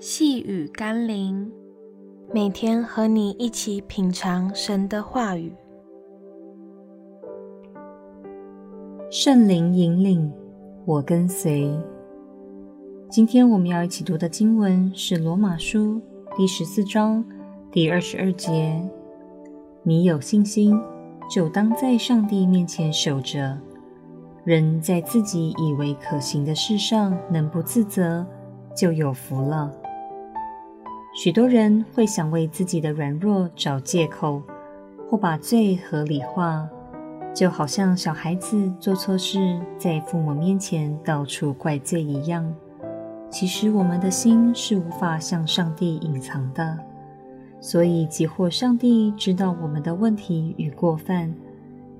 细雨甘霖，每天和你一起品尝神的话语。圣灵引领，我跟随。今天我们要一起读的经文是《罗马书》第十四章第二十二节：“你有信心，就当在上帝面前守着。人在自己以为可行的事上能不自责，就有福了。”许多人会想为自己的软弱找借口，或把罪合理化，就好像小孩子做错事，在父母面前到处怪罪一样。其实我们的心是无法向上帝隐藏的，所以即或上帝知道我们的问题与过犯，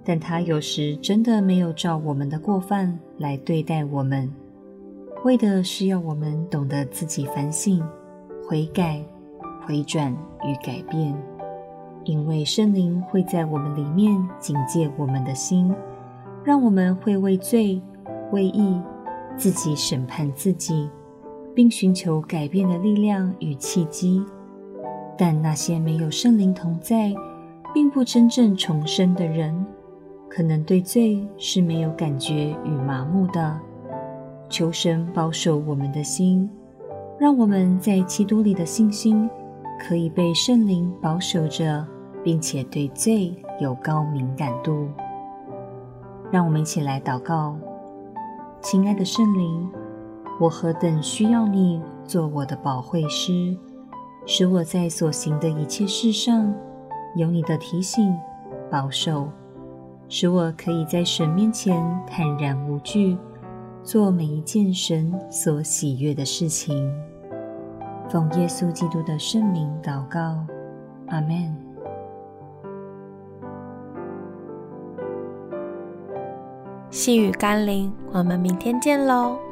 但他有时真的没有照我们的过犯来对待我们，为的是要我们懂得自己反省。悔改、回转与改变，因为圣灵会在我们里面警戒我们的心，让我们会为罪、为义，自己审判自己，并寻求改变的力量与契机。但那些没有圣灵同在，并不真正重生的人，可能对罪是没有感觉与麻木的。求神保守我们的心。让我们在基督里的信心可以被圣灵保守着，并且对罪有高敏感度。让我们一起来祷告：亲爱的圣灵，我何等需要你做我的保惠师，使我在所行的一切事上有你的提醒、保守，使我可以在神面前坦然无惧。做每一件神所喜悦的事情，奉耶稣基督的圣名祷告，阿门。细雨甘霖，我们明天见喽。